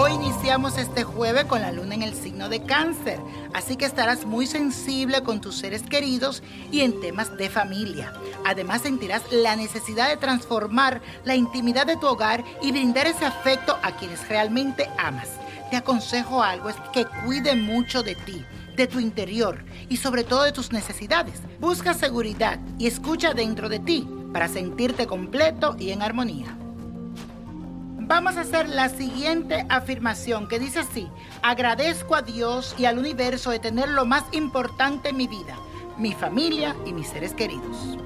Hoy iniciamos este jueves con la luna en el signo de cáncer, así que estarás muy sensible con tus seres queridos y en temas de familia. Además sentirás la necesidad de transformar la intimidad de tu hogar y brindar ese afecto a quienes realmente amas. Te aconsejo algo, es que cuide mucho de ti de tu interior y sobre todo de tus necesidades. Busca seguridad y escucha dentro de ti para sentirte completo y en armonía. Vamos a hacer la siguiente afirmación que dice así, agradezco a Dios y al universo de tener lo más importante en mi vida, mi familia y mis seres queridos.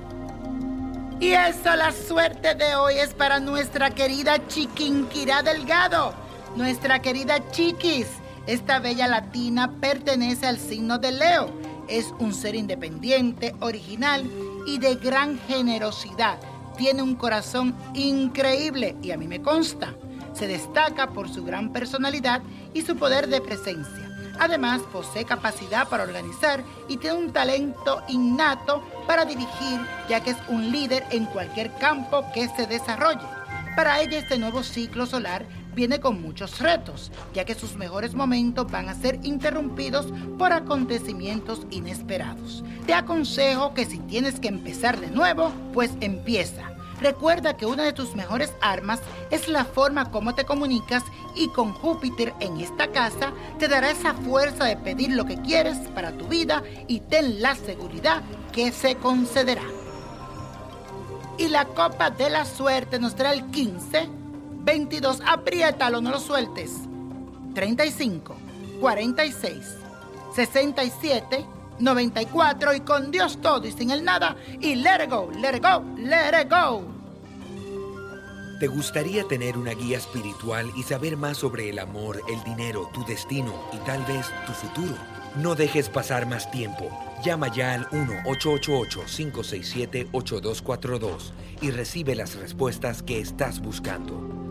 Y eso, la suerte de hoy es para nuestra querida Chiquinquirá Delgado, nuestra querida Chiquis. Esta bella latina pertenece al signo de Leo. Es un ser independiente, original y de gran generosidad tiene un corazón increíble y a mí me consta. Se destaca por su gran personalidad y su poder de presencia. Además, posee capacidad para organizar y tiene un talento innato para dirigir, ya que es un líder en cualquier campo que se desarrolle. Para ella este nuevo ciclo solar viene con muchos retos, ya que sus mejores momentos van a ser interrumpidos por acontecimientos inesperados. Te aconsejo que si tienes que empezar de nuevo, pues empieza. Recuerda que una de tus mejores armas es la forma como te comunicas y con Júpiter en esta casa te dará esa fuerza de pedir lo que quieres para tu vida y ten la seguridad que se concederá. Y la copa de la suerte nos trae el 15, 22, apriétalo, no lo sueltes. 35, 46, 67, 94 y con Dios todo y sin el nada y let it go, let it go, let it go. ¿Te gustaría tener una guía espiritual y saber más sobre el amor, el dinero, tu destino y tal vez tu futuro? No dejes pasar más tiempo. Llama ya al 1-888-567-8242 y recibe las respuestas que estás buscando.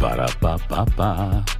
Ba-da-ba-ba-ba.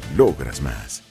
logras más.